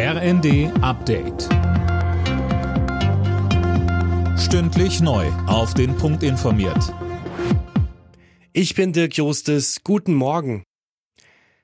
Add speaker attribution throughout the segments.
Speaker 1: RND Update. Stündlich neu. Auf den Punkt informiert.
Speaker 2: Ich bin Dirk Jostes. Guten Morgen.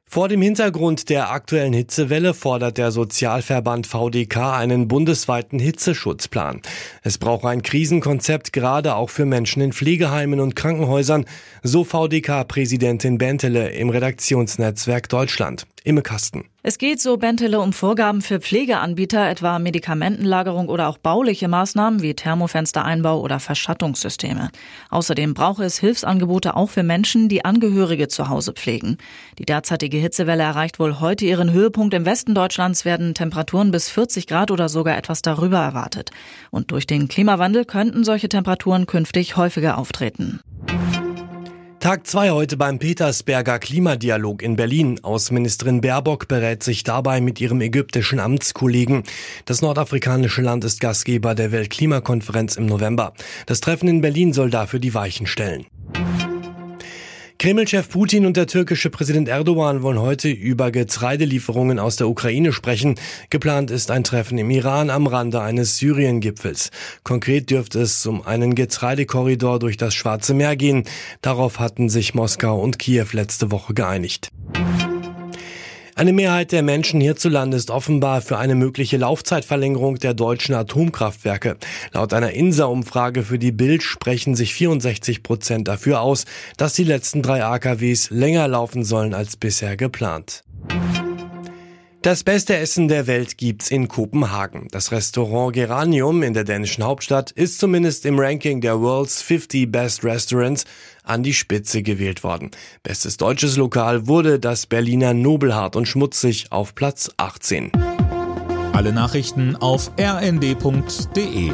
Speaker 2: Vor dem Hintergrund der aktuellen Hitzewelle fordert der Sozialverband VDK einen bundesweiten Hitzeschutzplan. Es braucht ein Krisenkonzept gerade auch für Menschen in Pflegeheimen und Krankenhäusern, so VDK-Präsidentin Bentele im Redaktionsnetzwerk Deutschland. Imme Kasten.
Speaker 3: Es geht, so Bentele, um Vorgaben für Pflegeanbieter, etwa Medikamentenlagerung oder auch bauliche Maßnahmen wie Thermofenstereinbau oder Verschattungssysteme. Außerdem brauche es Hilfsangebote auch für Menschen, die Angehörige zu Hause pflegen. Die derzeitige Hitzewelle erreicht wohl heute ihren Höhepunkt. Im Westen Deutschlands werden Temperaturen bis 40 Grad oder sogar etwas darüber erwartet. Und durch den Klimawandel könnten solche Temperaturen künftig häufiger auftreten.
Speaker 2: Tag zwei heute beim Petersberger Klimadialog in Berlin. Außenministerin Baerbock berät sich dabei mit ihrem ägyptischen Amtskollegen. Das nordafrikanische Land ist Gastgeber der Weltklimakonferenz im November. Das Treffen in Berlin soll dafür die Weichen stellen. Kreml-Chef Putin und der türkische Präsident Erdogan wollen heute über Getreidelieferungen aus der Ukraine sprechen. Geplant ist ein Treffen im Iran am Rande eines Syrien-Gipfels. Konkret dürfte es um einen Getreidekorridor durch das Schwarze Meer gehen. Darauf hatten sich Moskau und Kiew letzte Woche geeinigt. Eine Mehrheit der Menschen hierzulande ist offenbar für eine mögliche Laufzeitverlängerung der deutschen Atomkraftwerke. Laut einer INSA-Umfrage für die Bild sprechen sich 64 Prozent dafür aus, dass die letzten drei AKWs länger laufen sollen als bisher geplant. Das beste Essen der Welt gibt's in Kopenhagen. Das Restaurant Geranium in der dänischen Hauptstadt ist zumindest im Ranking der World's 50 Best Restaurants an die Spitze gewählt worden. Bestes deutsches Lokal wurde das Berliner Nobelhart und Schmutzig auf Platz 18.
Speaker 1: Alle Nachrichten auf rnd.de